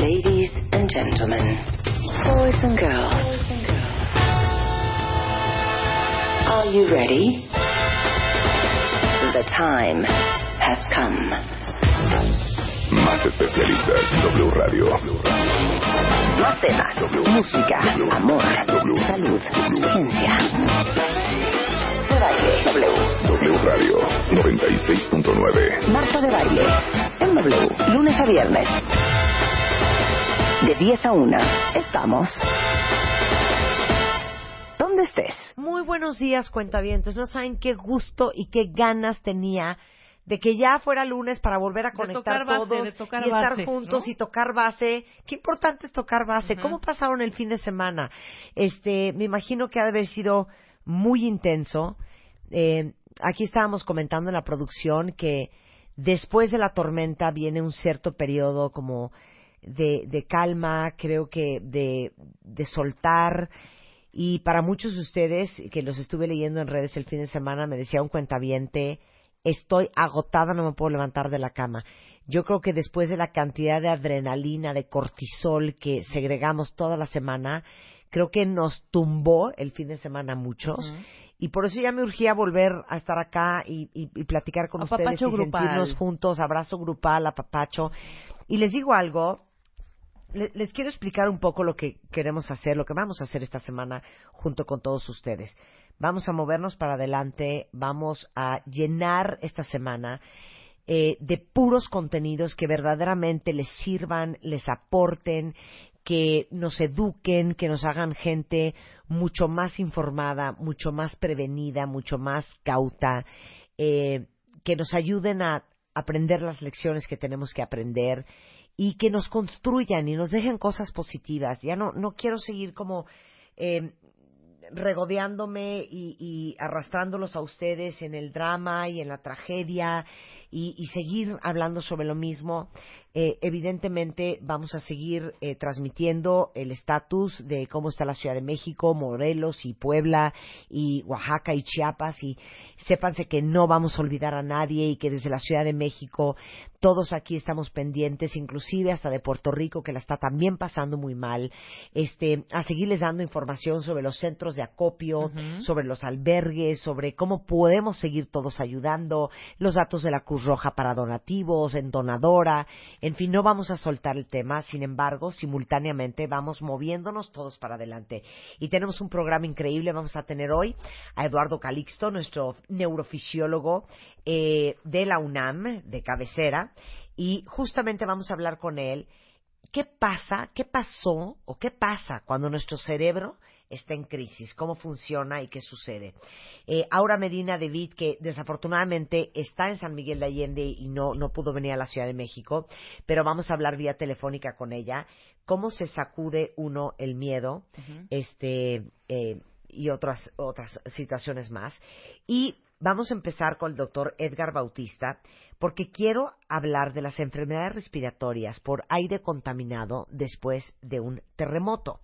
Ladies and gentlemen, boys and girls, are you ready? The time has come. Más especialistas, W Radio. Más temas, música, amor, salud, ciencia. De baile, W. W Radio 96.9. Marta de baile, en W, lunes a viernes. De 10 a 1, estamos. ¿Dónde estés? Muy buenos días, cuentavientes. No saben qué gusto y qué ganas tenía de que ya fuera lunes para volver a conectar base, todos y estar base, juntos ¿no? y tocar base. Qué importante es tocar base. ¿Cómo pasaron el fin de semana? Este, me imagino que ha de haber sido muy intenso. Eh, aquí estábamos comentando en la producción que después de la tormenta viene un cierto periodo como de, de calma, creo que de, de soltar. Y para muchos de ustedes, que los estuve leyendo en redes el fin de semana, me decía un cuentaviente, estoy agotada, no me puedo levantar de la cama. Yo creo que después de la cantidad de adrenalina, de cortisol que segregamos toda la semana, creo que nos tumbó el fin de semana a muchos. Y por eso ya me urgía volver a estar acá y, y- y platicar con ustedes Apapacho y grupal. sentirnos juntos, abrazo grupal, apapacho. Y les digo algo, les quiero explicar un poco lo que queremos hacer, lo que vamos a hacer esta semana junto con todos ustedes. Vamos a movernos para adelante, vamos a llenar esta semana eh, de puros contenidos que verdaderamente les sirvan, les aporten, que nos eduquen, que nos hagan gente mucho más informada, mucho más prevenida, mucho más cauta, eh, que nos ayuden a aprender las lecciones que tenemos que aprender y que nos construyan y nos dejen cosas positivas. Ya no, no quiero seguir como eh, regodeándome y, y arrastrándolos a ustedes en el drama y en la tragedia y, y seguir hablando sobre lo mismo. Eh, evidentemente vamos a seguir eh, transmitiendo el estatus de cómo está la Ciudad de México, Morelos y Puebla y Oaxaca y Chiapas y sépanse que no vamos a olvidar a nadie y que desde la Ciudad de México todos aquí estamos pendientes, inclusive hasta de Puerto Rico que la está también pasando muy mal, este, a seguirles dando información sobre los centros de acopio, sobre los albergues, sobre cómo podemos seguir todos ayudando, los datos de la Cruz Roja para donativos, en donadora, en fin, no vamos a soltar el tema, sin embargo, simultáneamente vamos moviéndonos todos para adelante. Y tenemos un programa increíble, vamos a tener hoy a Eduardo Calixto, nuestro neurofisiólogo eh, de la UNAM, de cabecera, y justamente vamos a hablar con él. ¿qué pasa, qué pasó o qué pasa cuando nuestro cerebro está en crisis? ¿Cómo funciona y qué sucede? Eh, Aura Medina David, que desafortunadamente está en San Miguel de Allende y no, no pudo venir a la Ciudad de México, pero vamos a hablar vía telefónica con ella. ¿Cómo se sacude uno el miedo? este eh, y otras, otras situaciones más. Y vamos a empezar con el doctor Edgar Bautista, porque quiero hablar de las enfermedades respiratorias por aire contaminado después de un terremoto.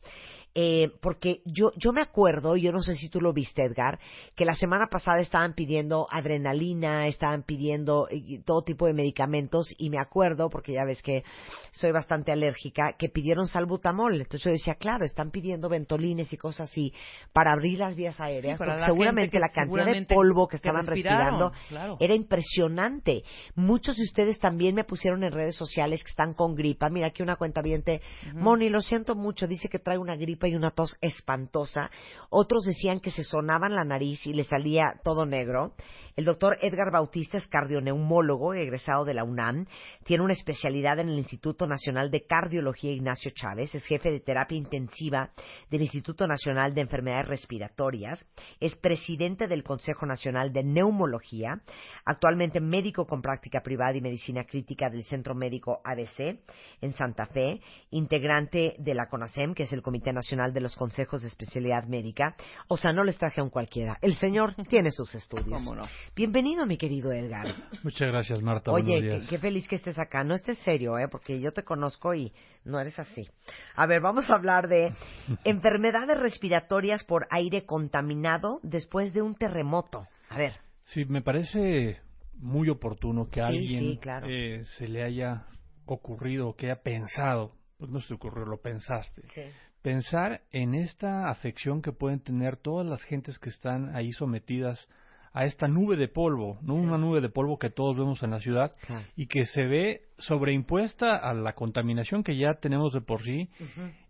Eh, porque yo, yo me acuerdo, yo no sé si tú lo viste, Edgar, que la semana pasada estaban pidiendo adrenalina, estaban pidiendo eh, todo tipo de medicamentos, y me acuerdo, porque ya ves que soy bastante alérgica, que pidieron salbutamol. Entonces yo decía, claro, están pidiendo ventolines y cosas así para abrir las vías aéreas, Sí, porque la seguramente la cantidad de polvo que estaban respirando claro. era impresionante. Muchos de ustedes también me pusieron en redes sociales que están con gripa. Mira, aquí una cuenta viente, Moni, lo siento mucho, dice que trae una gripa y una tos espantosa. Otros decían que se sonaban la nariz y le salía todo negro. El doctor Edgar Bautista es cardioneumólogo, egresado de la UNAM. Tiene una especialidad en el Instituto Nacional de Cardiología Ignacio Chávez. Es jefe de terapia intensiva del Instituto Nacional de Enfermedades Respiratorias. Es presidente del Consejo Nacional de Neumología. Actualmente médico con práctica privada y medicina crítica del Centro Médico ADC en Santa Fe. Integrante de la CONASEM, que es el Comité Nacional de los Consejos de Especialidad Médica. O sea, no les traje a un cualquiera. El señor tiene sus estudios. ¿Cómo no? Bienvenido, mi querido Edgar. Muchas gracias, Marta. Oye, qué, feliz que estés acá. No estés serio, ¿eh? Porque yo te conozco y no eres así. A ver, vamos a hablar de enfermedades respiratorias por aire contaminado después de un terremoto. A ver. Sí, me parece muy oportuno que a Sí, alguien sí, claro. eh, se le haya ocurrido, que haya pensado, pues no se te ocurrió, lo pensaste, pensar en esta afección que pueden tener todas las gentes que están ahí sometidas a esta nube de polvo, no una nube de polvo que todos vemos en la ciudad Claro. y que se ve sobreimpuesta a la contaminación que ya tenemos de por sí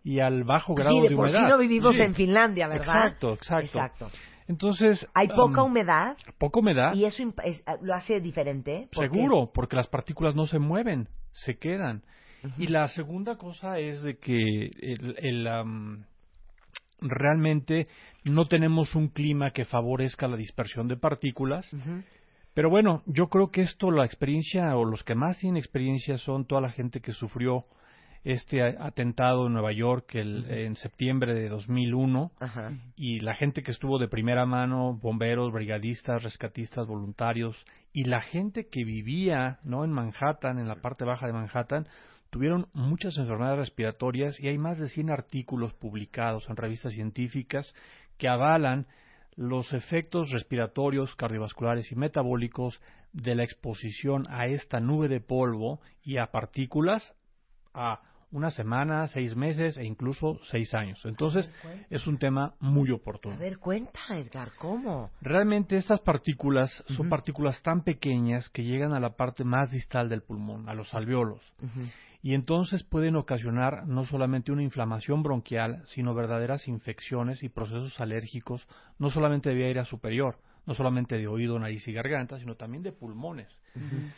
y al bajo grado sí, de, de por humedad. sí no vivimos Sí. en Finlandia, ¿verdad? Exacto, exacto. Exacto. Entonces, Hay poca um, humedad poca humedad. y eso es- lo hace diferente. ¿Por qué? Seguro, porque las partículas no se mueven, se quedan. Y la segunda cosa es de que el, realmente no tenemos un clima que favorezca la dispersión de partículas. Pero bueno, yo creo que esto, la experiencia, o los que más tienen experiencia son toda la gente que sufrió este atentado en Nueva York el- en septiembre de 2001 Ajá. y la gente que estuvo de primera mano, bomberos, brigadistas, rescatistas, voluntarios, y la gente que vivía no en Manhattan, en la parte baja de Manhattan, tuvieron muchas enfermedades respiratorias y hay más de 100 artículos publicados en revistas científicas que avalan los efectos respiratorios, cardiovasculares y metabólicos de la exposición a esta nube de polvo y a partículas a una semana, seis meses e incluso seis años. Entonces, es un tema muy A oportuno. ver, cuenta, Edgar, ¿cómo? Realmente estas partículas son partículas tan pequeñas que llegan a la parte más distal del pulmón, a los alveolos, y entonces pueden ocasionar no solamente una inflamación bronquial, sino verdaderas infecciones y procesos alérgicos, no solamente de vía aérea superior, no solamente de oído, nariz y garganta, sino también de pulmones.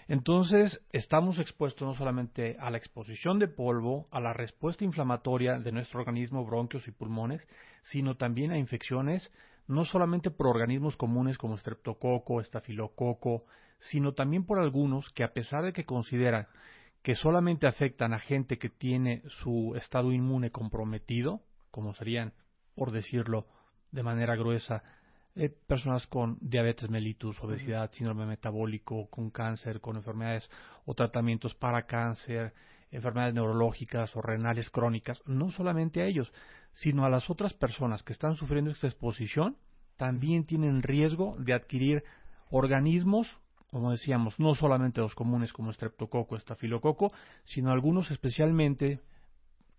Entonces, estamos expuestos no solamente a la exposición de polvo, a la respuesta inflamatoria de nuestro organismo, bronquios y pulmones, sino también a infecciones no solamente por organismos comunes como estreptococo, estafilococo, sino también por algunos que a pesar de que consideran que solamente afectan a gente que tiene su estado inmune comprometido, como serían, por decirlo de manera gruesa, eh, personas con diabetes mellitus, obesidad, síndrome metabólico, con cáncer, con enfermedades o tratamientos para cáncer, enfermedades neurológicas o renales crónicas, no solamente a ellos, sino a las otras personas que están sufriendo esta exposición, también tienen riesgo de adquirir organismos, como decíamos, no solamente los comunes como estreptococo, estafilococo, sino algunos especialmente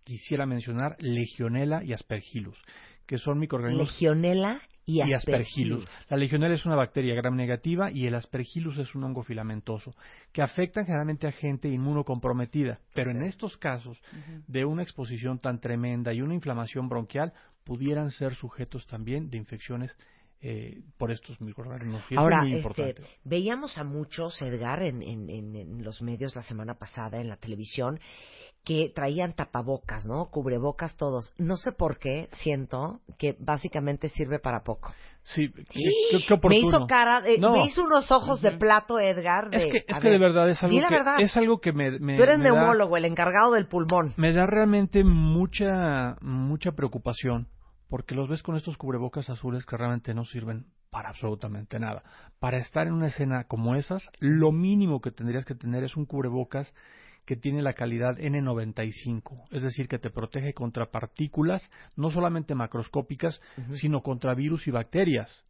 quisiera mencionar Legionella y Aspergillus, que son microorganismos Legionela y y aspergillus. La legionela es una bacteria gram negativa y el aspergillus es un hongo filamentoso que afectan generalmente a gente inmunocomprometida, pero en estos casos de una exposición tan tremenda y una inflamación bronquial pudieran ser sujetos también de infecciones eh, por estos microorganismos. Y esto Ahora, es muy este, importante. veíamos a muchos, Edgar, en, en, en, en los medios la semana pasada, en la televisión, que traían tapabocas, ¿no? Cubrebocas todos. No sé por qué siento que básicamente sirve para poco. Sí, qué, qué- qué Me hizo oportuno. cara, eh, No. me hizo unos ojos de plato, Edgar. Es de- que, es que ver, de verdad es algo que verdad. es algo que me, me- Tú eres me da- neumólogo, el encargado del pulmón. Me da realmente mucha, mucha preocupación porque los ves con estos cubrebocas azules que realmente no sirven para absolutamente nada. Para estar en una escena como esas, lo mínimo que tendrías que tener es un cubrebocas que tiene la calidad N95, es decir, que te protege contra partículas no solamente macroscópicas, sino contra virus y bacterias.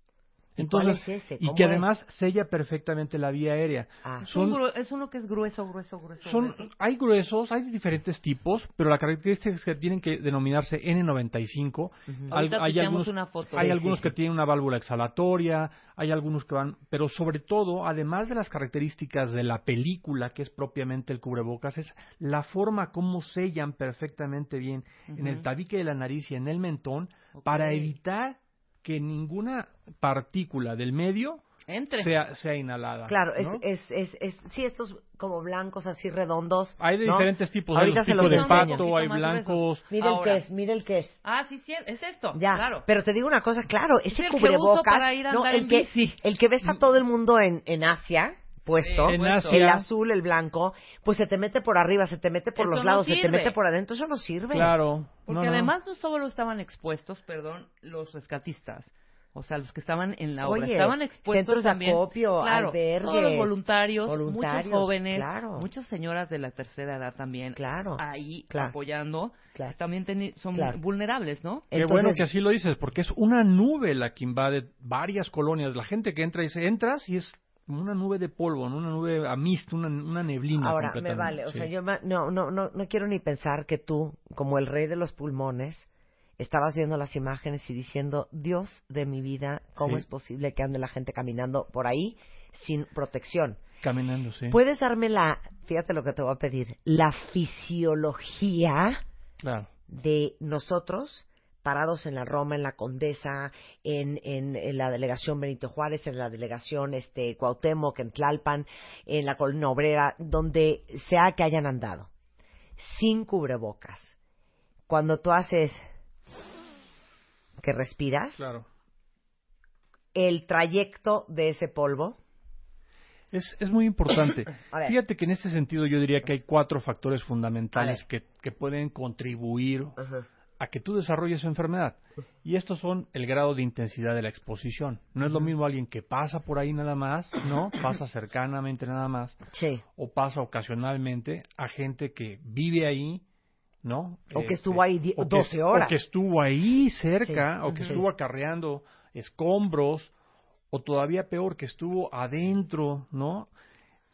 ¿Y cuál Entonces, es ese? y ¿Cómo que es? además sella perfectamente la vía aérea. Ah. Es, un Son, es uno que es grueso, grueso, grueso, son, grueso. hay gruesos, hay diferentes tipos, pero la característica es que tienen que denominarse N95. Al- Ahorita hay tuiteamos algunos, una foto. hay Sí, algunos sí, que sí. tienen una válvula exhalatoria, hay algunos que van, pero sobre todo, además de las características de la película, que es propiamente el cubrebocas, es la forma como sellan perfectamente bien en el tabique de la nariz y en el mentón para evitar que ninguna partícula del medio Entre. sea, sea inhalada. Claro, es, ¿no? es, es, es, sí, estos como blancos así redondos. Hay de ¿no? diferentes tipos, hay Ahorita los se tipos los de pato, hay blancos. Mira el que es, mira el que es. Ah, sí, sí, es esto. Ya, Claro. pero te digo una cosa, claro, ese el que uso cubrebocas, para ir a no, andar el en que, bici. el que ves a todo el mundo en, en Asia puesto, En. Asia. el azul, el blanco, pues se te mete por arriba, se te mete por Eso los no lados, se te mete por adentro, eso no sirve. Claro. Porque no, además no solo estaban expuestos, perdón, los rescatistas. O sea, los que estaban en la obra. Oye, estaban expuestos centros de también. acopio, claro, albergues, todos los voluntarios, voluntarios, muchos jóvenes, claro. muchas señoras de la tercera edad también. Claro, Ahí claro. apoyando. Claro. También son Claro. vulnerables, ¿no? Qué bueno que así lo dices, porque es una nube la que invade varias colonias. La gente que entra y dice, entras y es como una nube de polvo, ¿no? una nube a mist, una, una neblina. Ahora, me vale, o sí. sea, yo no, no, no, no quiero ni pensar que tú, como el rey de los pulmones, estabas viendo las imágenes y diciendo, Dios de mi vida, ¿cómo Sí. es posible que ande la gente caminando por ahí sin protección? Caminando, sí. ¿Puedes darme la, fíjate lo que te voy a pedir, la fisiología Claro. de nosotros parados en la Roma, en la Condesa, en, en, en la delegación Benito Juárez, en la delegación este, Cuauhtémoc, en Tlalpan, en la Colina Obrera, donde sea que hayan andado, sin cubrebocas. Cuando tú haces que respiras, Claro. el trayecto de ese polvo, Es, es muy importante. Fíjate que en este sentido yo diría que hay cuatro factores fundamentales que, que pueden contribuir a que tú desarrolles enfermedad. Y estos son el grado de intensidad de la exposición. No es lo mismo alguien que pasa por ahí nada más, ¿no? Pasa cercanamente nada más, sí, o pasa ocasionalmente a gente que vive ahí, ¿no? O que Este, estuvo ahí o que- 12 horas. O que estuvo ahí cerca, Sí, o que estuvo acarreando escombros, o todavía peor, que estuvo adentro, ¿no?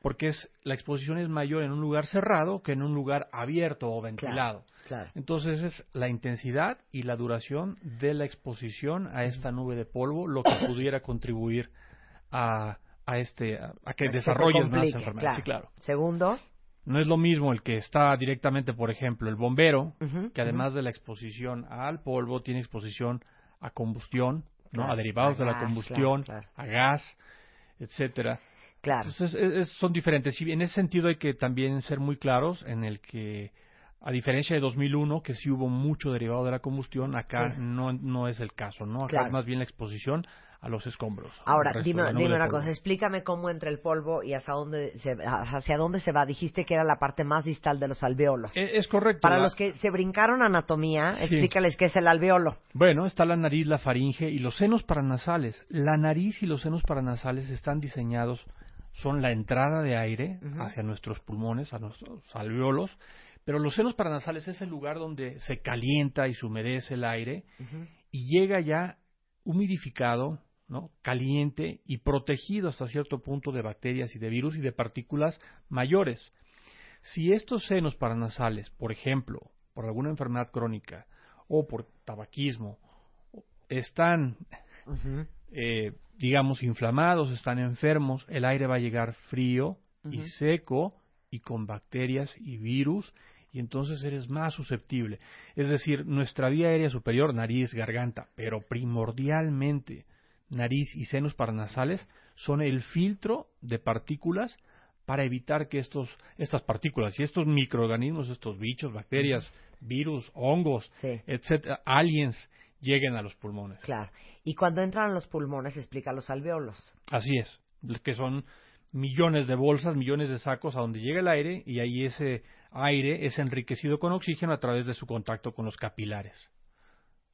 Porque es, la exposición es mayor en un lugar cerrado que en un lugar abierto o ventilado. claro. Entonces es la intensidad y la duración de la exposición a esta nube de polvo lo que pudiera contribuir a, a este a, a que desarrolles más enfermedades. Sí, claro. Segundo, No es lo mismo el que está directamente, por ejemplo, el bombero, que además de la exposición al polvo tiene exposición a combustión, ¿no? Claro, a derivados a de la combustión, claro, claro. a gas, etcétera. Claro. Entonces, es- es- son diferentes. Y en ese sentido hay que también ser muy claros en el que, a diferencia de 2001, que sí hubo mucho derivado de la combustión, acá Sí. no, no es el caso, ¿no? Acá Claro. es más bien la exposición a los escombros. Ahora, dime, dime una polvo. cosa, explícame cómo entra el polvo y hacia dónde se, hacia dónde se va. Dijiste que era la parte más distal de los alveolos. Eh, Es correcto. Para la- los que se brincaron anatomía, Sí. explícales qué es el alveolo. Bueno, está la nariz, la faringe y los senos paranasales. La nariz y los senos paranasales están diseñados, son la entrada de aire hacia nuestros pulmones, a nuestros alveolos, pero los senos paranasales es el lugar donde se calienta y se humedece el aire y llega ya humidificado, ¿no? caliente y protegido hasta cierto punto de bacterias y de virus y de partículas mayores. Si estos senos paranasales, por ejemplo, por alguna enfermedad crónica o por tabaquismo, están, eh, digamos, inflamados, están enfermos, el aire va a llegar frío y seco y con bacterias y virus y entonces eres más susceptible. Es decir, nuestra vía aérea superior, nariz, garganta, pero primordialmente nariz y senos paranasales son el filtro de partículas para evitar que estos, estas partículas y estos microorganismos, estos bichos, bacterias, virus, hongos, Sí. etcétera, aliens, lleguen a los pulmones. Claro. Y cuando entran a los pulmones, explica los alveolos. Así es, que son millones de bolsas, millones de sacos a donde llega el aire y ahí ese aire es enriquecido con oxígeno a través de su contacto con los capilares.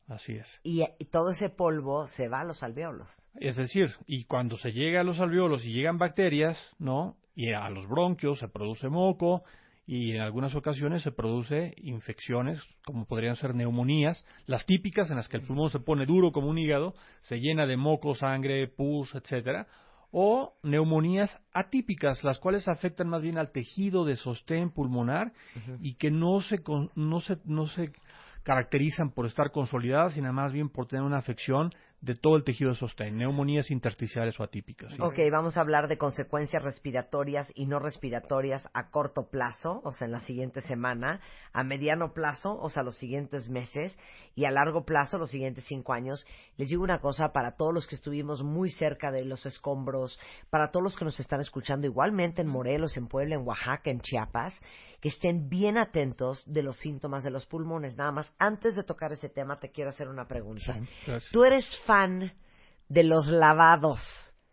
Así es. Y, y todo ese polvo se va a los alveolos. Es decir, y cuando se llega a los alveolos y llegan bacterias, ¿no? Y a los bronquios se produce moco y en algunas ocasiones se produce infecciones como podrían ser neumonías, las típicas en las que el pulmón se pone duro como un hígado, se llena de moco, sangre, pus, etcétera, o neumonías atípicas, las cuales afectan más bien al tejido de sostén pulmonar y que no se, no se, no se caracterizan por estar consolidadas, sino más bien por tener una afección de todo el tejido de sostén, neumonías intersticiales o atípicas. ¿sí? Ok, vamos a hablar de consecuencias respiratorias y no respiratorias a corto plazo, o sea, en la siguiente semana, a mediano plazo, o sea, los siguientes meses, y a largo plazo, los siguientes cinco años. Les digo una cosa, para todos los que estuvimos muy cerca de los escombros, para todos los que nos están escuchando igualmente en Morelos, en Puebla, en Oaxaca, en Chiapas, que estén bien atentos de los síntomas de los pulmones. Nada más, antes de tocar ese tema, te quiero hacer una pregunta. Gracias. ¿Tú eres fan de los lavados?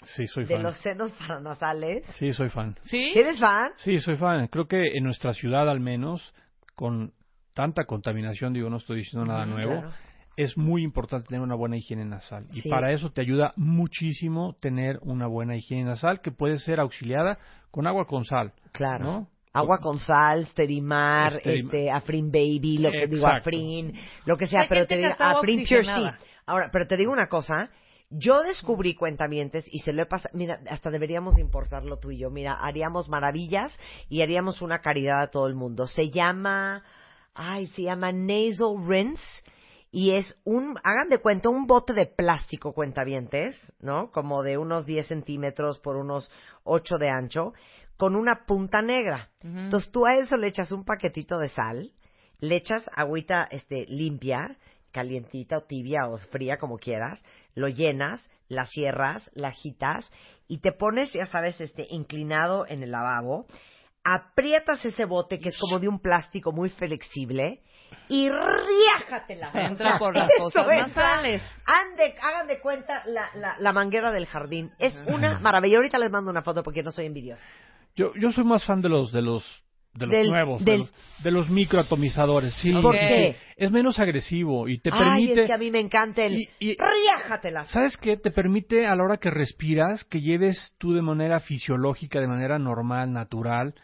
Sí, soy de fan. los senos paranasales. Sí, soy fan. ¿Sí? ¿Sí eres fan? Sí, soy fan. Creo que en nuestra ciudad al menos, con tanta contaminación, digo, no estoy diciendo nada Ujú, nuevo, claro. es muy importante tener una buena higiene nasal. Y Sí. para eso te ayuda muchísimo tener una buena higiene nasal que puede ser auxiliada con agua con sal. Claro. ¿no? Agua con sal, Sterimar, Sterim- este, Afrin Baby, lo que digo. Afrin, lo que sea, pero te digo, Afrin Pure. Ahora, pero te digo una cosa, yo descubrí cuentamientos y se lo he pasado, mira, hasta deberíamos importarlo tú y yo, mira, haríamos maravillas y haríamos una caridad a todo el mundo. Se llama, ay, se llama Nasal Rinse y es un, hagan de cuenta, un bote de plástico cuentavientes, ¿no? Como de unos 10 centímetros por unos 8 de ancho, con una punta negra. Entonces tú a eso le echas un paquetito de sal, le echas agüita este, limpia, calientita o tibia o fría como quieras, lo llenas, la cierras, la agitas y te pones, ya sabes, este, inclinado en el lavabo, aprietas ese bote que es como de un plástico muy flexible y riájatela. Entra por las. Ande, hagan de cuenta la, la, la manguera del jardín. Es una maravilla. Ahorita les mando una foto porque no soy envidiosa. Yo, yo soy más fan de los de los de los Del- nuevos, del- de, los, de los microatomizadores. Sí, ¿Por sí, qué? sí. Es menos agresivo y te Ay, permite es que a mí me encanta el y- y- riájatela. ¿Sabes qué? Te permite a la hora que respiras que lleves tú de manera fisiológica, de manera normal, natural,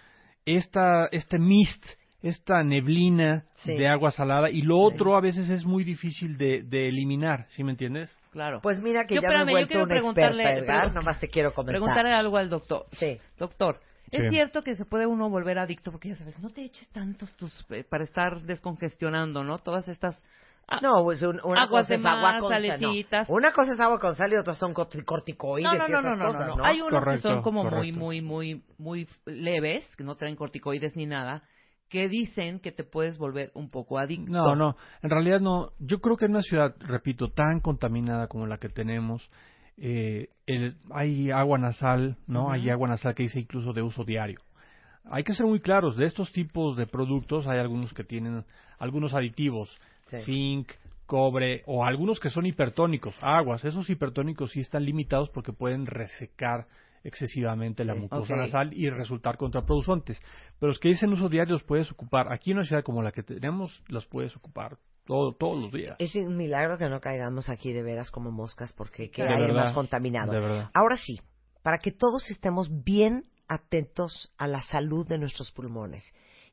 esta, este mist, esta neblina Sí. de agua salada y lo otro a veces es muy difícil de, de eliminar, ¿sí me entiendes? Claro. Pues mira que Yo, ya espérame, me he yo vuelto quiero una experta, preguntarle- Nomás te quiero comentar. Preguntarle algo al doctor. Sí. Doctor, ¿es Sí. cierto que se puede uno volver adicto? Porque ya sabes, no te eches tantos tus... eh, para estar descongestionando, ¿no? Todas estas... ah, No, pues un- una Aguas cosa es agua con sal. no. salecitas. Una cosa es agua con sal y otras son corti- corticoides no, no, y no, esas no, no, no, cosas, no. ¿no? Hay unos que son como muy, muy, muy, muy leves, que no traen corticoides ni nada, que dicen que te puedes volver un poco adicto. No, no, en realidad no. Yo creo que en una ciudad, repito, tan contaminada como la que tenemos, eh, el- hay agua nasal, ¿no? Hay agua nasal que dice incluso de uso diario. Hay que ser muy claros, de estos tipos de productos hay algunos que tienen algunos aditivos, Sí. zinc, cobre o algunos que son hipertónicos, aguas. Esos hipertónicos sí están limitados porque pueden resecar excesivamente la mucosa nasal y resultar contraproducentes. Pero los que dicen uso diario los puedes ocupar. Aquí en una ciudad como la que tenemos, los puedes ocupar todo, todos los días. Es un milagro que no caigamos aquí de veras como moscas porque que De hay verdad, más contaminado. Ahora sí, para que todos estemos bien atentos a la salud de nuestros pulmones.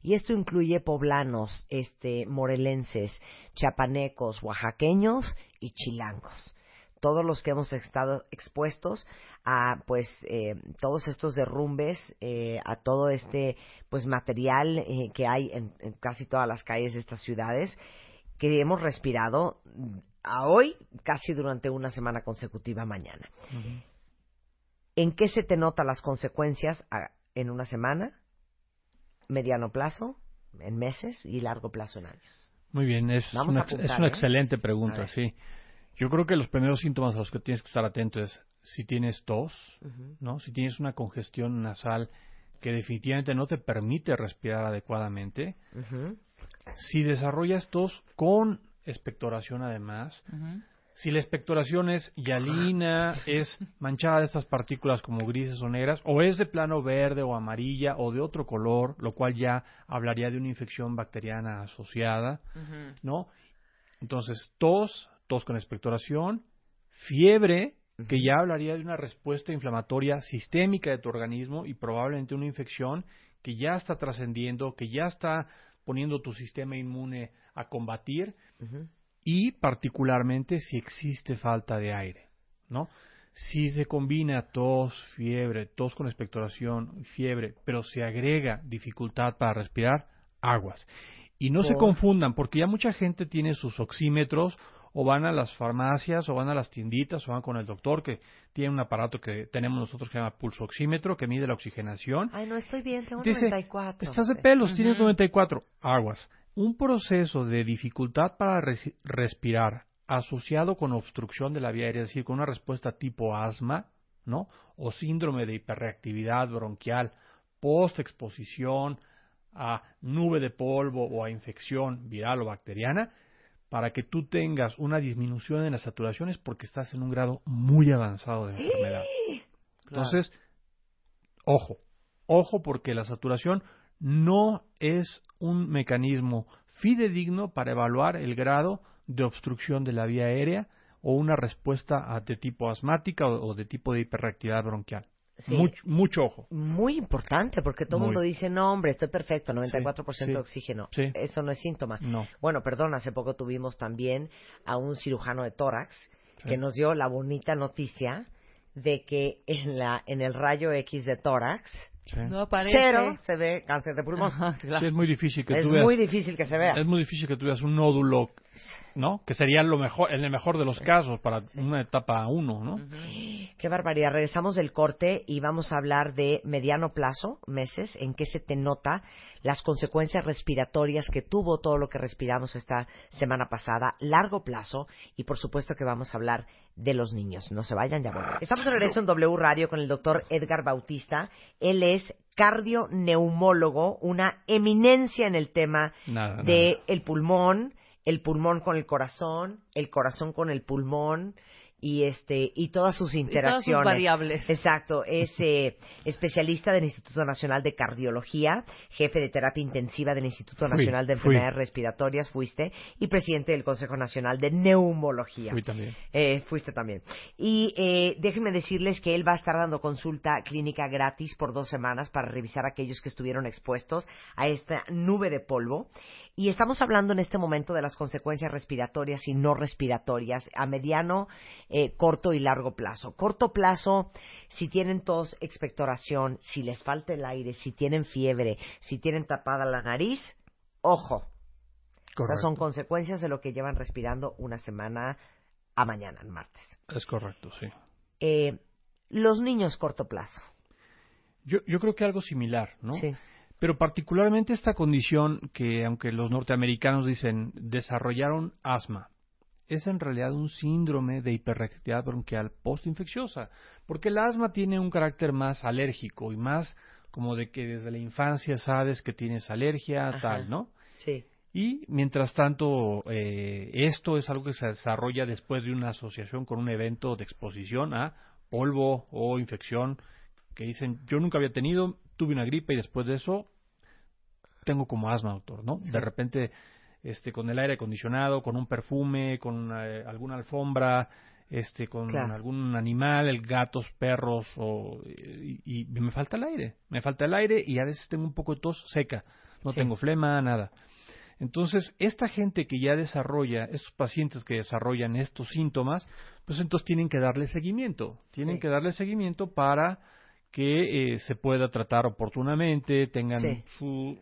Y esto incluye poblanos, este, morelenses, chapanecos, oaxaqueños y chilangos. Todos los que hemos estado expuestos a, pues, eh, todos estos derrumbes, eh, a todo este, pues, material eh, que hay en, en casi todas las calles de estas ciudades, que hemos respirado a hoy casi durante una semana consecutiva mañana. ¿En qué se te notan las consecuencias a- en una semana, mediano plazo, en meses y largo plazo en años? Muy bien, es Vamos una, apuntar, es una ¿eh? excelente pregunta, sí. Yo creo que los primeros síntomas a los que tienes que estar atento es si tienes tos, ¿no? Si tienes una congestión nasal que definitivamente no te permite respirar adecuadamente, si desarrollas tos con expectoración además, si la expectoración es hialina, es manchada de estas partículas como grises o negras, o es de plano verde o amarilla o de otro color, lo cual ya hablaría de una infección bacteriana asociada, ¿no? Entonces, tos, tos con expectoración, fiebre, que ya hablaría de una respuesta inflamatoria sistémica de tu organismo y probablemente una infección que ya está trascendiendo, que ya está poniendo tu sistema inmune a combatir y particularmente si existe falta de aire, ¿no? Si se combina tos, fiebre, tos con expectoración, fiebre, pero se agrega dificultad para respirar, aguas. Y no se Por- confundan, porque ya mucha gente tiene sus oxímetros o van a las farmacias o van a las tienditas o van con el doctor que tiene un aparato que tenemos nosotros que se llama pulsoxímetro que mide la oxigenación. Ay, no estoy bien, tengo Dice, 94. Estás de pelos, tienes 94. Aguas. Un proceso de dificultad para res- respirar asociado con obstrucción de la vía aérea, es decir, con una respuesta tipo asma, ¿no? O síndrome de hiperreactividad bronquial post-exposición a nube de polvo o a infección viral o bacteriana, para que tú tengas una disminución en las saturaciones porque estás en un grado muy avanzado de enfermedad. Entonces, ojo, ojo porque la saturación no es un mecanismo fidedigno para evaluar el grado de obstrucción de la vía aérea o una respuesta a- de tipo asmática o, o de tipo de hiperreactividad bronquial. Sí. Mucho, mucho ojo. Muy importante, porque todo el mundo dice, no, hombre, estoy perfecto, 94% Sí, de sí. oxígeno. Sí. Eso no es síntoma. No. Bueno, perdón, hace poco tuvimos también a un cirujano de tórax Sí. que nos dio la bonita noticia de que en, la, en el rayo X de tórax, Sí. No aparece. cero se ve cáncer de pulmón. Ajá, claro. Sí, es muy difícil que es tú veas, muy difícil que se vea. es muy difícil que tú veas un nódulo, ¿no? Que sería lo mejor, en el mejor de los casos para una etapa 1, ¿no? Qué barbaridad. Regresamos del corte y vamos a hablar de mediano plazo, meses, en qué se te nota las consecuencias respiratorias que tuvo todo lo que respiramos esta semana pasada, largo plazo y por supuesto que vamos a hablar de los niños. No se vayan, ya. Estamos de regreso en W Radio con el doctor Edgar Bautista. Él es cardioneumólogo, una eminencia en el tema Nada, de el pulmón, el pulmón con el corazón, el corazón con el pulmón y este y todas sus interacciones. variables. Exacto, es eh, especialista del Instituto Nacional de Cardiología, jefe de terapia intensiva del Instituto Fui, Nacional de fui. Enfermedades Respiratorias, fuiste, y presidente del Consejo Nacional de Neumología. Fui también. Eh, fuiste también. Y eh, déjenme decirles que él va a estar dando consulta clínica gratis por dos semanas para revisar a aquellos que estuvieron expuestos a esta nube de polvo. Y estamos hablando en este momento de las consecuencias respiratorias y no respiratorias a mediano, eh, corto y largo plazo. Corto plazo, si tienen tos, expectoración, si les falta el aire, si tienen fiebre, si tienen tapada la nariz, ojo, esas son Correcto. consecuencias de lo que llevan respirando una semana a mañana, el martes. Es correcto, sí. Eh, los niños corto plazo. Yo, yo creo que algo similar, ¿no? Sí. Pero particularmente esta condición que, aunque los norteamericanos dicen desarrollaron asma, es en realidad un síndrome de hiperreactividad bronquial postinfecciosa, porque el asma tiene un carácter más alérgico y más como de que desde la infancia sabes que tienes alergia, Ajá. tal, ¿no? Sí. Y mientras tanto, eh, esto es algo que se desarrolla después de una asociación con un evento de exposición a polvo o infección que dicen, yo nunca había tenido, tuve una gripe y después de eso tengo como asma, doctor, ¿no? De repente, este, con el aire acondicionado, con un perfume, con eh, alguna alfombra, este, con Claro. algún animal, el gatos, perros, o, y, y me falta el aire, me falta el aire y a veces tengo un poco de tos seca, no Sí. tengo flema, nada. Entonces, esta gente que ya desarrolla, estos pacientes que desarrollan estos síntomas, pues entonces tienen que darle seguimiento, tienen Sí. que darle seguimiento para que eh, se pueda tratar oportunamente, tengan Sí. su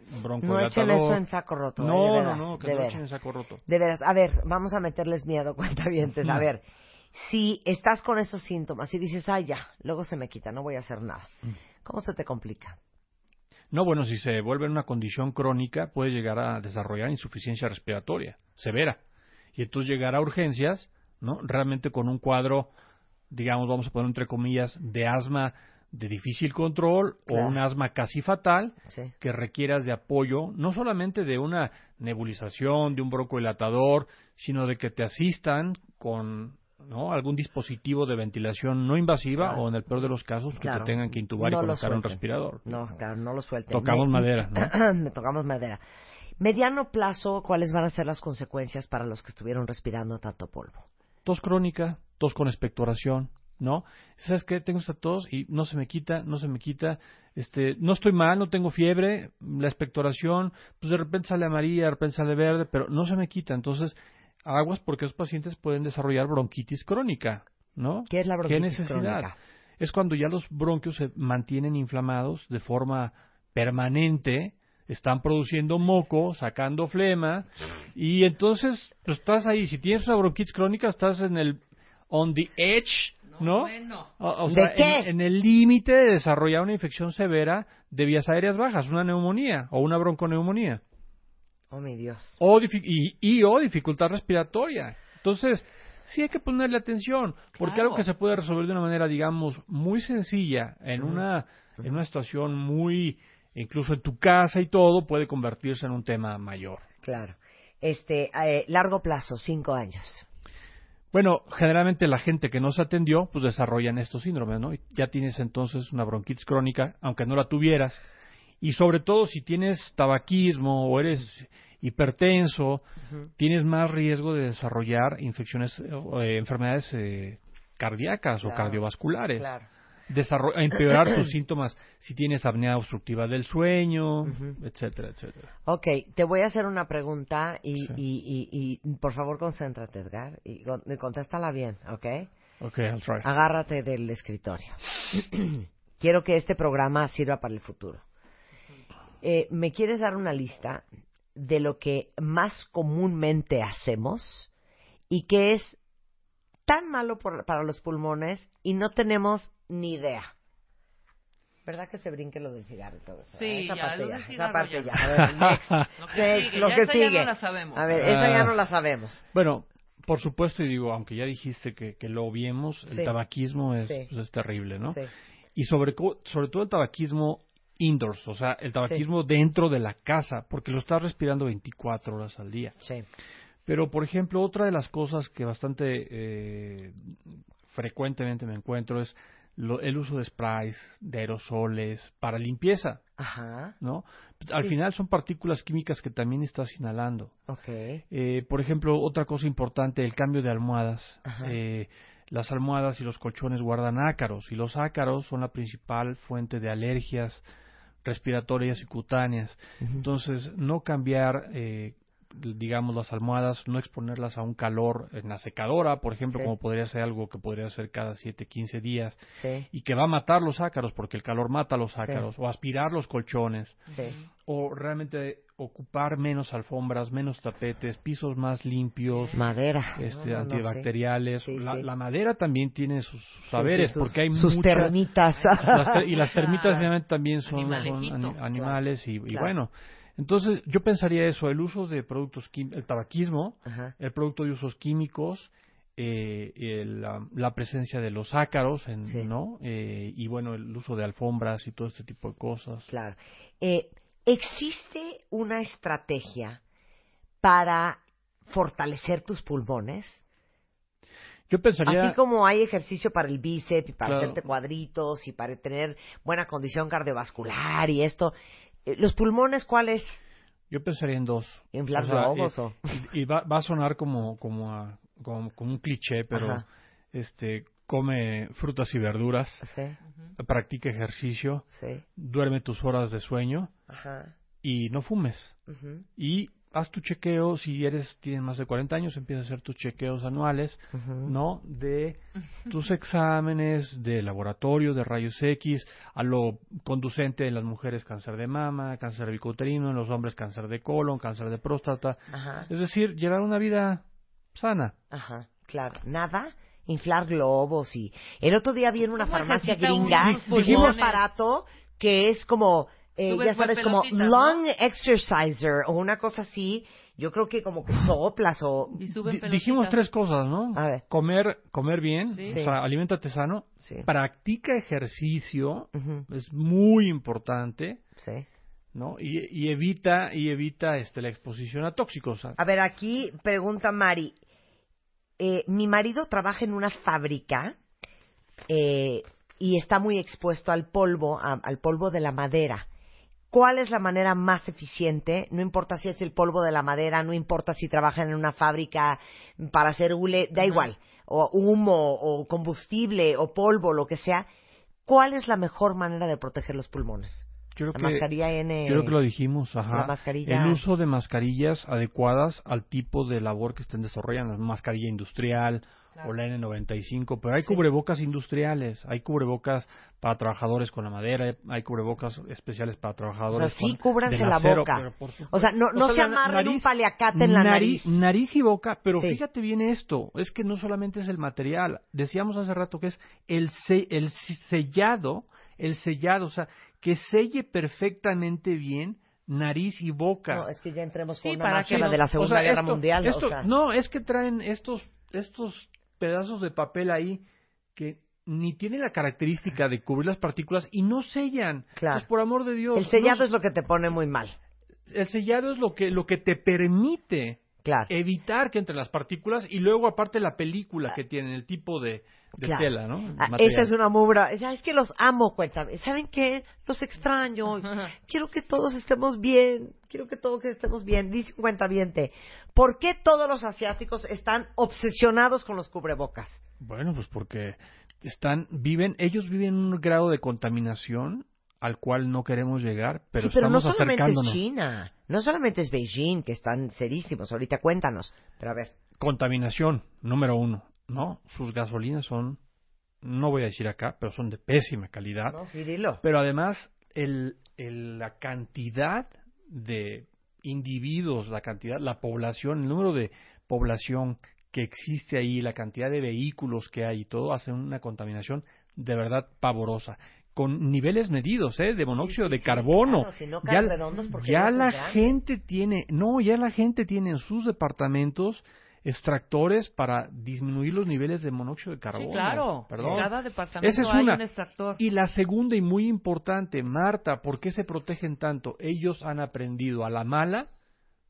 No echen eso en saco roto. eh, No, no, veras, no, que no echen en saco roto. De veras. A ver, vamos a meterles miedo, cuentavientes. A ver, si estás con esos síntomas y dices, ay, ya, luego se me quita, no voy a hacer nada. ¿Cómo se te complica? No, bueno, si se vuelve una condición crónica, puede llegar a desarrollar insuficiencia respiratoria severa. Y entonces llegar a urgencias, ¿no? Realmente con un cuadro, digamos, vamos a poner entre comillas, de asma de difícil control Claro. o un asma casi fatal Sí. que requieras de apoyo, no solamente de una nebulización, de un broncodilatador, sino de que te asistan con ¿no? algún dispositivo de ventilación no invasiva Claro. o en el peor de los casos que Claro. te tengan que intubar No y lo conectar un respirador. No, claro, no lo suelten. Tocamos Me- madera, tocamos madera. Mediano plazo, ¿cuáles van a ser las consecuencias para los que estuvieron respirando tanto polvo? Tos crónica, tos con expectoración, ¿no? ¿Sabes qué? Tengo esta tos y no se me quita, no se me quita, este, no estoy mal, no tengo fiebre, la expectoración, pues de repente sale amarilla, de repente sale verde, pero no se me quita. Entonces, aguas porque los pacientes pueden desarrollar bronquitis crónica, ¿no? ¿Qué es la bronquitis necesidad? crónica? Es cuando ya los bronquios se mantienen inflamados de forma permanente, están produciendo moco, sacando flema, y entonces pues, estás ahí. Si tienes una bronquitis crónica, estás en el on the edge, ¿no? Bueno. O, o ¿De sea, qué? En, en el límite de desarrollar una infección severa de vías aéreas bajas, una neumonía o una bronconeumonía. Oh, mi Dios. O y, y o dificultad respiratoria. Entonces, sí hay que ponerle atención, porque Claro. algo que se puede resolver de una manera, digamos, muy sencilla, en una, en una situación muy, incluso en tu casa y todo, puede convertirse en un tema mayor. Claro. Este, eh, largo plazo, cinco años. Bueno, generalmente la gente que no se atendió, pues desarrollan estos síndromes, ¿no? Y Ya tienes entonces una bronquitis crónica, aunque no la tuvieras. Y sobre todo si tienes tabaquismo o eres hipertenso, tienes más riesgo de desarrollar infecciones, eh, enfermedades eh, cardíacas o cardiovasculares. Claro. Empeorar tus síntomas si tienes apnea obstructiva del sueño, etcétera, etcétera. Ok, te voy a hacer una pregunta y, Sí. y, y, y por favor concéntrate, Edgar, y con- y contéstala bien, ¿ok? Ok, I'll try. Agárrate del escritorio. Quiero que este programa sirva para el futuro. Eh, ¿Me quieres dar una lista de lo que más comúnmente hacemos y que es tan malo por- para los pulmones y no tenemos ni idea? ¿Verdad que se brinque lo del cigarro y todo eso? Sí, esa ya, parte lo ya, del esa cigarro parte ya. ya. A ver, next, Lo que next, sigue, lo ya que esa ya sigue. no la sabemos. A ver, esa ya Ah. no la sabemos. Bueno, por supuesto, y digo, aunque ya dijiste que, que lo viemos, Sí. el tabaquismo es, Sí. pues, es terrible, ¿no? Sí. Y sobre, co- sobre todo el tabaquismo indoors, o sea, el tabaquismo dentro de la casa, porque lo estás respirando 24 horas al día. Sí. Pero, por ejemplo, otra de las cosas que bastante eh, frecuentemente me encuentro es lo- el uso de sprays, de aerosoles, para limpieza, Ajá. ¿no? Al Sí. final son partículas químicas que también estás inhalando. Ok. Eh, por ejemplo, otra cosa importante, el cambio de almohadas. Ajá. Eh, las almohadas y los colchones guardan ácaros y los ácaros son la principal fuente de alergias respiratorias y cutáneas. Entonces, no cambiar, eh, digamos, las almohadas, no exponerlas a un calor en la secadora, por ejemplo, Sí. como podría ser algo que podría ser cada 7, 15 días, Sí. y que va a matar los ácaros, porque el calor mata los ácaros, o aspirar los colchones Sí. o realmente ocupar menos alfombras, menos tapetes, pisos más limpios, Madera. este, No, no, no, antibacteriales. sí. La, sí. la madera también tiene sus saberes, sí, sus- porque hay sus termitas. las y las termitas obviamente también son, animales y, y claro. bueno. Entonces, yo pensaría eso, el uso de productos químicos, el tabaquismo, Ajá. el producto de usos químicos, eh, el, la, la presencia de los ácaros, en, Sí. ¿no? Eh, y bueno, el uso de alfombras y todo este tipo de cosas. Claro. Eh, ¿Existe una estrategia para fortalecer tus pulmones? Yo pensaría... Así como hay ejercicio para el bíceps y para Claro. hacerte cuadritos y para tener buena condición cardiovascular y esto. Eh, ¿Los pulmones cuáles? Yo pensaría en dos. ¿Inflar O sea, eh, o...? Y, y va, va a sonar como, como, a- como, como un cliché, pero Ajá. este come frutas y verduras, Sí, practica ejercicio, sí. duerme tus horas de sueño Ajá. y no fumes. Y haz tu chequeo, si eres tienes más de 40 años, empieza a hacer tus chequeos anuales. ¿no? De tus exámenes de laboratorio, de rayos X, a lo conducente en las mujeres cáncer de mama, cáncer bicuterino, en los hombres cáncer de colon, cáncer de próstata. Ajá. Es decir, llevar una vida sana. Ajá, claro. Nada, inflar globos y... El otro día vi en una ¿Cómo farmacia gringa un aparato que es como, eh, ya sabes, como ¿no? lung exerciser o una cosa así. Yo creo que como que soplas o... Y dijimos tres cosas, ¿no? A ver. Comer, comer bien, Sí. o sea, aliméntate sano, Sí. practica ejercicio, es muy importante, sí. ¿no? Y, y evita, y evita este, la exposición a tóxicos. A ver, aquí pregunta Mari. Eh, mi marido trabaja en una fábrica eh, y está muy expuesto al polvo, a- al polvo de la madera. ¿Cuál es la manera más eficiente? No importa si es el polvo de la madera, no importa si trabajan en una fábrica para hacer hule, da igual, o humo, o combustible, o polvo, lo que sea. ¿Cuál es la mejor manera de proteger los pulmones? Creo La que, mascarilla N. Creo que lo dijimos, ajá. La mascarilla. El uso de mascarillas adecuadas al tipo de labor que estén desarrollando, mascarilla industrial o la N95, pero hay cubrebocas industriales, hay cubrebocas para trabajadores con la madera, hay cubrebocas especiales para O trabajadores sea, sí con, cúbranse la acero, boca. O sea, no, no O sea, se amarren un paliacate en la nariz. nariz y boca, pero Sí. fíjate bien esto, es que no solamente es el material, decíamos hace rato que es el, se- el sellado, el sellado, o sea, que selle perfectamente bien nariz y boca. No, es que ya entremos con Sí, una para máscara que no- de la O Segunda sea, Guerra esto- Mundial. esto- o sea. No, es que traen estos, estos pedazos de papel ahí que ni tienen la característica de cubrir las partículas y no sellan. Claro. Pues por amor de Dios. El sellado no- es lo que te pone muy mal. el sellado es lo que, lo que te permite Claro. evitar que entre las partículas y luego aparte la película que tienen, el tipo de, de Claro. tela, ¿no? Ah, esa es una muy brava. Es que los amo, cuéntame. ¿Saben qué? Los extraño. Quiero que todos estemos bien. Quiero que todos estemos bien. Dice un cuentaviente. ¿Por qué todos los asiáticos están obsesionados con los cubrebocas? Bueno, pues porque están, viven, ellos viven en un grado de contaminación al cual no queremos llegar, pero, sí, pero no solamente acercándonos. es China. No solamente es Beijing, que están serísimos. Ahorita cuéntanos. Pero a ver. Contaminación, número uno, ¿no? Sus gasolinas son, no voy a decir acá, pero son de pésima calidad. No, sí, dilo. Pero además, el, el- la cantidad de individuos, la cantidad, la población, el número de población que existe ahí, la cantidad de vehículos que hay y todo, hace una contaminación de verdad pavorosa. Con niveles medidos, ¿eh? De monóxido sí, de carbono. claro, si no ya caen redondos, ¿por qué ya no la gente tiene, no, ya la gente tiene en sus departamentos extractores para disminuir los niveles de monóxido de carbono. Sí, claro. Perdón. En cada departamento Esa es hay una. un extractor. Y la segunda y muy importante, Marta, ¿por qué se protegen tanto? Ellos han aprendido a la mala,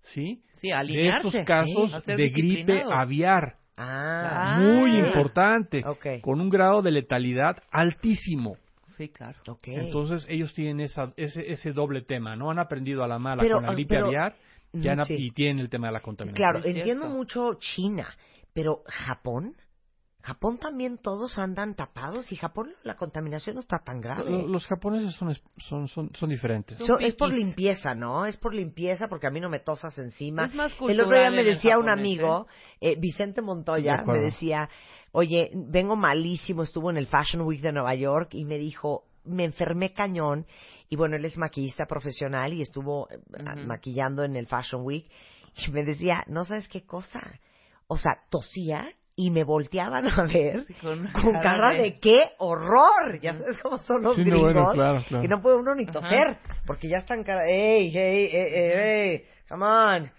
¿sí? Sí, a De estos casos sí, de gripe aviar, Ah. Muy importante, Ok. con un grado de letalidad altísimo. Sí, claro. Ok. Entonces ellos tienen esa, ese, ese doble tema, ¿no? Han aprendido a la mala Pero, con la ah, gripe pero- aviar ya Sí. y tienen el tema de la contaminación. Claro, Es entiendo cierto. mucho China, pero Japón, Japón también todos andan tapados y Japón la contaminación no está tan grave. Lo- Los japoneses son, es- son, son, son diferentes. So- es por limpieza, ¿no? Es por limpieza porque a mí no me tosas encima. Es más el otro día me decía un amigo, eh, Vicente De Montoya, me decía, oye, vengo malísimo, estuvo en el Fashion Week de Nueva York y me dijo, me enfermé cañón. Y bueno, él es maquillista profesional y estuvo eh, maquillando en el Fashion Week. Y me decía, ¿no sabes qué cosa? O sea, tosía y me volteaban a ver Sí, con con cara de qué horror. Ya sabes cómo son los Sí, no, gringos. bueno, claro, claro. Y no puede uno ni toser, porque ya están cara, hey, hey, hey, hey, hey, come on,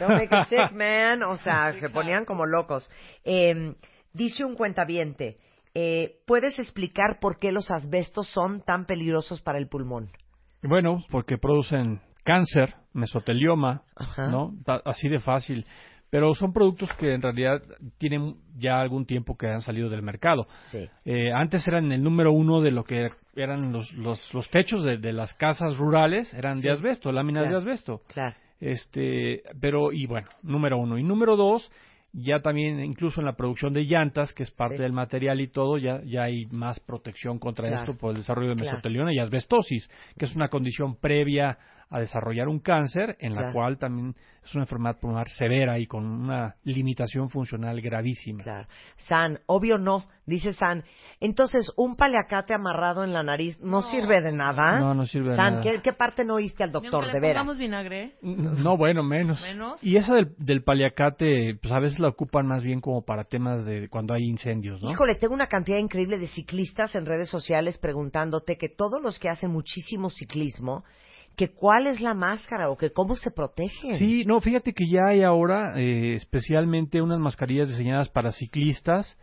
don't make it sick, man. O sea, se ponían como locos. Eh, dice un cuentaviente, eh, ¿puedes explicar por qué los asbestos son tan peligrosos para el pulmón? Bueno, porque producen cáncer, mesotelioma, Ajá. ¿no? Así de fácil. Pero son productos que en realidad tienen ya algún tiempo que han salido del mercado. Sí. Eh, antes eran el número uno de lo que eran los, los, los techos de, de las casas rurales, eran Sí. de asbesto, láminas Claro. de asbesto. Claro. Este, pero, y bueno, número uno. Y número dos, ya también, incluso en la producción de llantas, que es parte Sí. del material y todo, ya, ya hay más protección contra Claro. esto por el desarrollo de Claro. mesotelioma y asbestosis, que es una condición previa a desarrollar un cáncer, en la Claro. cual también es una enfermedad pulmonar severa y con una limitación funcional gravísima. Claro. San, obvio no, dice San. Entonces, un paliacate amarrado en la nariz no, sirve de nada. No, no sirve de San, nada. ¿qué, qué parte no oíste al doctor, le de veras? vinagre. No, bueno, menos. Menos. Y esa del, del paliacate, pues a veces la ocupan más bien como para temas de cuando hay incendios, ¿no? Híjole, tengo una cantidad increíble de ciclistas en redes sociales preguntándote que todos los que hacen muchísimo ciclismo, que cuál es la máscara o que cómo se protegen. Sí, no, fíjate que ya hay ahora eh, especialmente unas mascarillas diseñadas para ciclistas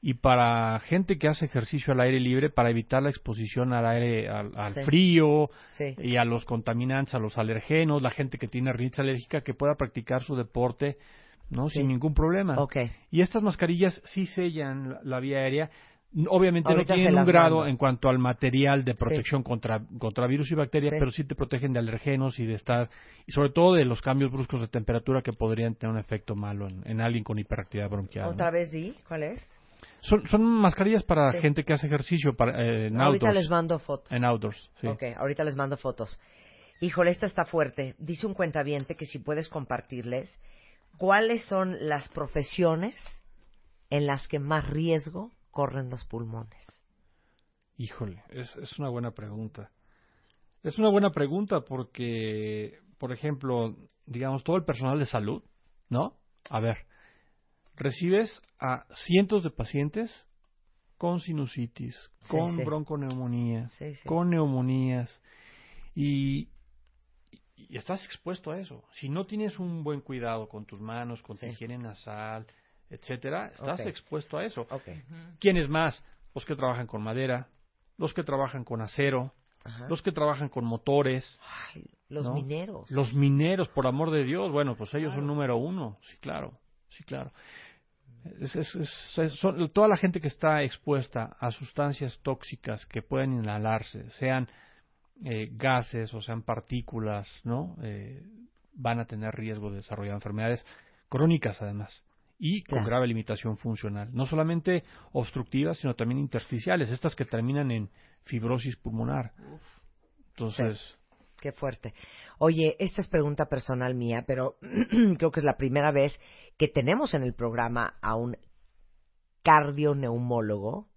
y para gente que hace ejercicio al aire libre para evitar la exposición al aire, al, al Sí. frío Sí. y a los contaminantes, a los alergenos, la gente que tiene rinitis alérgica que pueda practicar su deporte, ¿no? Sí. Sin ningún problema. Ok. Y estas mascarillas sí sellan la, la vía aérea. Obviamente Ahorita no tienen un grado mando. en cuanto al material de protección contra, contra virus y bacterias, Sí. pero sí te protegen de alergenos y de estar, y sobre todo de los cambios bruscos de temperatura que podrían tener un efecto malo en, en alguien con hiperactividad bronquial. ¿no? Otra vez di, ¿cuál es? Son, son mascarillas para Sí. gente que hace ejercicio para, eh, en ahorita outdoors. les mando fotos. En outdoors, sí. Ok, ahorita les mando fotos. Híjole, esta está fuerte. Dice un cuentaviente que si puedes compartirles cuáles son las profesiones en las que más riesgo corren los pulmones. Híjole, es, es una buena pregunta. Es una buena pregunta porque, por ejemplo, digamos, todo el personal de salud, ¿no? A ver, recibes a cientos de pacientes con sinusitis, Sí, con sí. sí. con neumonías y, y estás expuesto a eso. Si no tienes un buen cuidado con tus manos, con tu higiene nasal, etcétera, estás expuesto a eso. ¿Quiénes más? Los que trabajan con madera, los que trabajan con acero, Ajá. los que trabajan con motores, Ay, los ¿no? mineros. los mineros, por amor de Dios. Bueno, pues ellos son número uno. Sí, claro. Sí, claro. Es- es- es- es- son- toda la gente que está expuesta a sustancias tóxicas que pueden inhalarse, sean eh, gases o sean partículas, ¿no? Eh, van a tener riesgo de desarrollar enfermedades crónicas, además, y con grave limitación funcional. No solamente obstructivas, sino también intersticiales, estas que terminan en fibrosis pulmonar. Entonces, Qué fuerte. Oye, esta es pregunta personal mía, pero creo que es la primera vez que tenemos en el programa a un cardioneumólogo.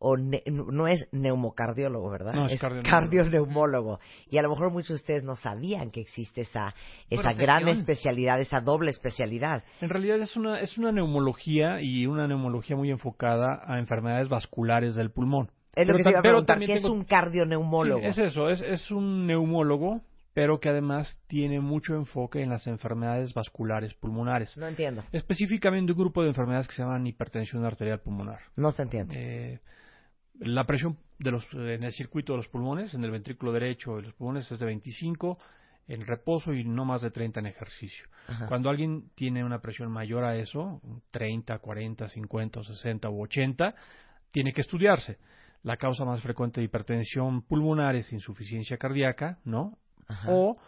O ne- no es neumocardiólogo, ¿verdad? No, es cardioneumólogo. cardioneumólogo. Y a lo mejor muchos de ustedes no sabían que existe esa, esa gran especialidad, esa doble especialidad. En realidad es una, es una neumología y una neumología muy enfocada a enfermedades vasculares del pulmón. Es lo Pero que te ta- iba a pero preguntar, también ¿qué es un cardioneumólogo? Sí, es eso, es, es un neumólogo, pero que además tiene mucho enfoque en las enfermedades vasculares pulmonares. No entiendo, Específicamente un grupo de enfermedades que se llaman hipertensión arterial pulmonar. no se entiende. Eh, la presión de los, en el circuito de los pulmones, en el ventrículo derecho de los pulmones es de 25 en reposo y no más de 30 en ejercicio. Ajá. Cuando alguien tiene una presión mayor a eso, 30, 40, 50, o 60 u 80, tiene que estudiarse. La causa más frecuente de hipertensión pulmonar es insuficiencia cardíaca, ¿no? Ajá. O,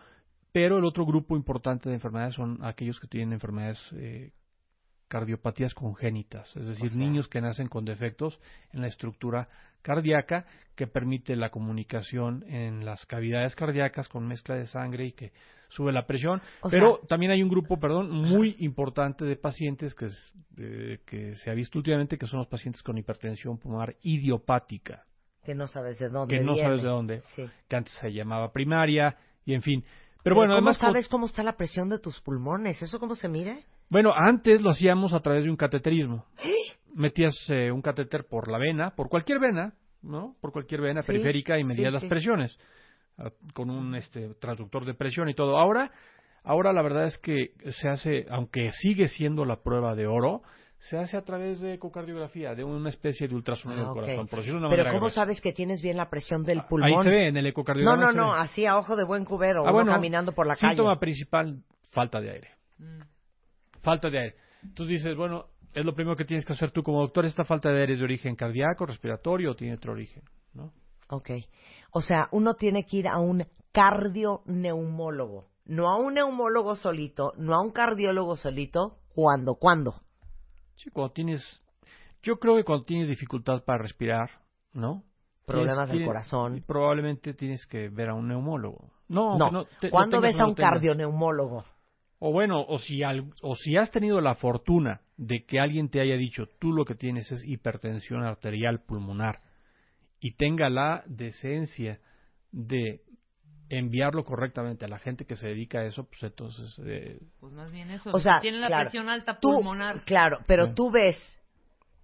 pero el otro grupo importante de enfermedades son aquellos que tienen enfermedades eh, cardiopatías congénitas, es decir, O sea. niños que nacen con defectos en la estructura cardíaca que permite la comunicación en las cavidades cardíacas con mezcla de sangre y que sube la presión. O Pero sea- también hay un grupo, perdón, muy importante de pacientes que, es, eh, que se ha visto últimamente que son los pacientes con hipertensión pulmonar idiopática Que no sabes de dónde que no viene. sabes de dónde, Sí. que antes se llamaba primaria, y en fin. Pero, Pero bueno, ¿cómo además, sabes cómo está la presión de tus pulmones? ¿Eso cómo se mide? Bueno, antes lo hacíamos a través de un cateterismo. Metías eh, un catéter por la vena, por cualquier vena, ¿no? Por cualquier vena Sí, periférica y sí, medías las sí. presiones, ah, con un este, transductor de presión y todo. Ahora, ahora la verdad es que se hace, aunque sigue siendo la prueba de oro, se hace a través de ecocardiografía, de una especie de ultrasonido Ah, del corazón, por decirlo de una Pero ¿cómo sabes que tienes bien la presión del Ahí pulmón? se ve, en el No, ecocardiograma no, no, ve. así a ojo de buen cubero, Ah, uno bueno, caminando por la síntoma calle. principal, falta de aire. Mm. Falta de aire. Entonces dices, bueno, es lo primero que tienes que hacer tú como doctor. ¿Esta falta de aire es de origen cardíaco, respiratorio o tiene otro origen? ¿no? Ok. O sea, uno tiene que ir a un cardioneumólogo, no a un neumólogo solito, no a un cardiólogo solito. ¿Cuándo? ¿Cuándo? Sí, cuando tienes... Yo creo que cuando tienes dificultad para respirar, ¿no? Problemas Tienes- del corazón. Probablemente tienes que ver a un neumólogo. No, No. aunque no te- lo ¿Cuándo ves a un cardioneumólogo? O bueno, o si, al- o si has tenido la fortuna de que alguien te haya dicho, tú lo que tienes es hipertensión arterial pulmonar, y tenga la decencia de enviarlo correctamente a la gente que se dedica a eso, pues entonces... eh, Pues más bien eso. O sea, tiene la claro, presión alta Tú, pulmonar. claro, pero Sí. tú ves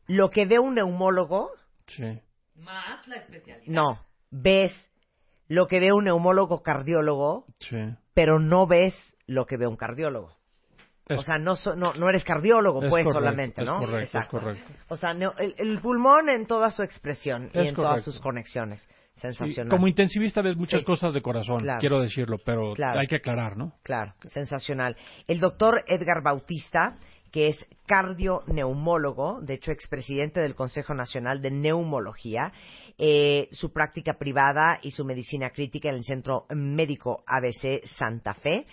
lo que ve un neumólogo, sí. Más la especialidad. no, ves lo que ve un neumólogo cardiólogo, Sí. pero no ves lo que ve un cardiólogo. Es- o sea, no, so- no, no eres cardiólogo, es pues, correcto, solamente, es ¿no? correcto, es Exacto. correcto. O sea, el, el pulmón en toda su expresión y en todas sus conexiones. Sensacional. como intensivista ves muchas Sí. cosas de corazón, Claro. quiero decirlo, pero Claro. hay que aclarar, ¿no? Claro, sensacional. El doctor Edgar Bautista, que es cardioneumólogo, de hecho expresidente del Consejo Nacional de Neumología, eh, su práctica privada y su medicina crítica en el Centro Médico ABC Santa Fe.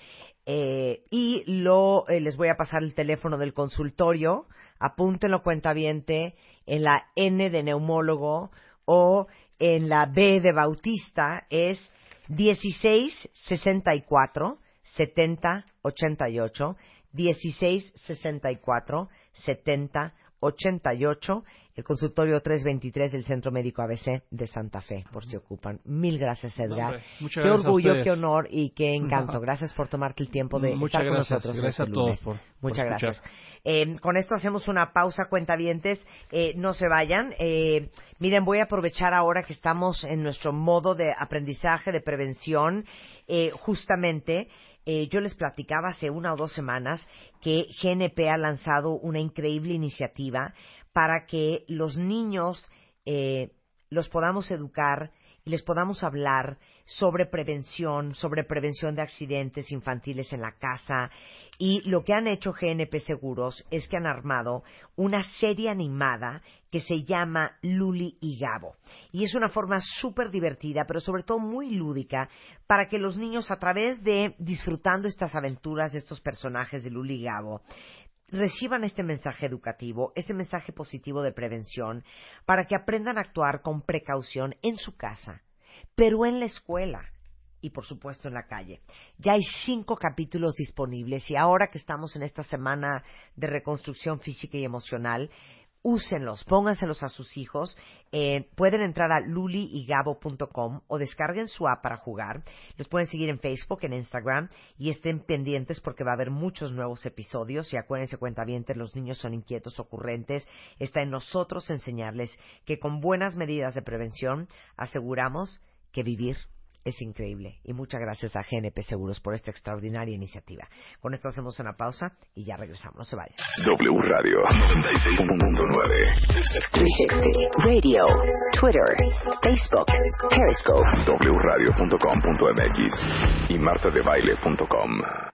Eh, y lo, eh, les voy a pasar el teléfono del consultorio, apúntenlo cuentaviente, en la N de neumólogo o en la B de bautista. Es 1664 7088 1664 7088 el consultorio 323 del Centro Médico ABC de Santa Fe, por si ocupan. Mil gracias, Edgar. muchas qué orgullo, qué honor y qué encanto. Gracias por tomarte el tiempo de Muchas estar con nosotros Gracias este a todos por- Muchas gracias. Eh, con esto hacemos una pausa, cuentavientes. Eh, no se vayan. Eh, miren, voy a aprovechar ahora que estamos en nuestro modo de aprendizaje, de prevención. Eh, justamente, eh, yo les platicaba hace una o dos semanas que GNP ha lanzado una increíble iniciativa para que los niños eh, los podamos educar y les podamos hablar sobre prevención, sobre prevención de accidentes infantiles en la casa. Y lo que han hecho GNP Seguros es que han armado una serie animada que se llama Luli y Gabo. Y es una forma súper divertida, pero sobre todo muy lúdica, para que los niños, a través de disfrutando estas aventuras de estos personajes de Luli y Gabo, reciban este mensaje educativo, este mensaje positivo de prevención, para que aprendan a actuar con precaución en su casa, pero en la escuela y por supuesto en la calle. Ya hay cinco capítulos disponibles y ahora que estamos en esta semana de reconstrucción física y emocional, úsenlos, pónganselos a sus hijos. Eh, pueden entrar a luliyigabo.com o descarguen su app para jugar. Los pueden seguir en Facebook, en Instagram y estén pendientes porque va a haber muchos nuevos episodios. Y acuérdense, cuentavientes, los niños son inquietos, ocurrentes. Está en nosotros enseñarles que con buenas medidas de prevención aseguramos que vivir es increíble. Y muchas gracias a GNP Seguros por esta extraordinaria iniciativa. Con esto hacemos una pausa y ya regresamos. No se vayan. W Radio 96.9. 360 Radio, Twitter, Facebook, Periscope. wradio.com.mx y martadebaile.com.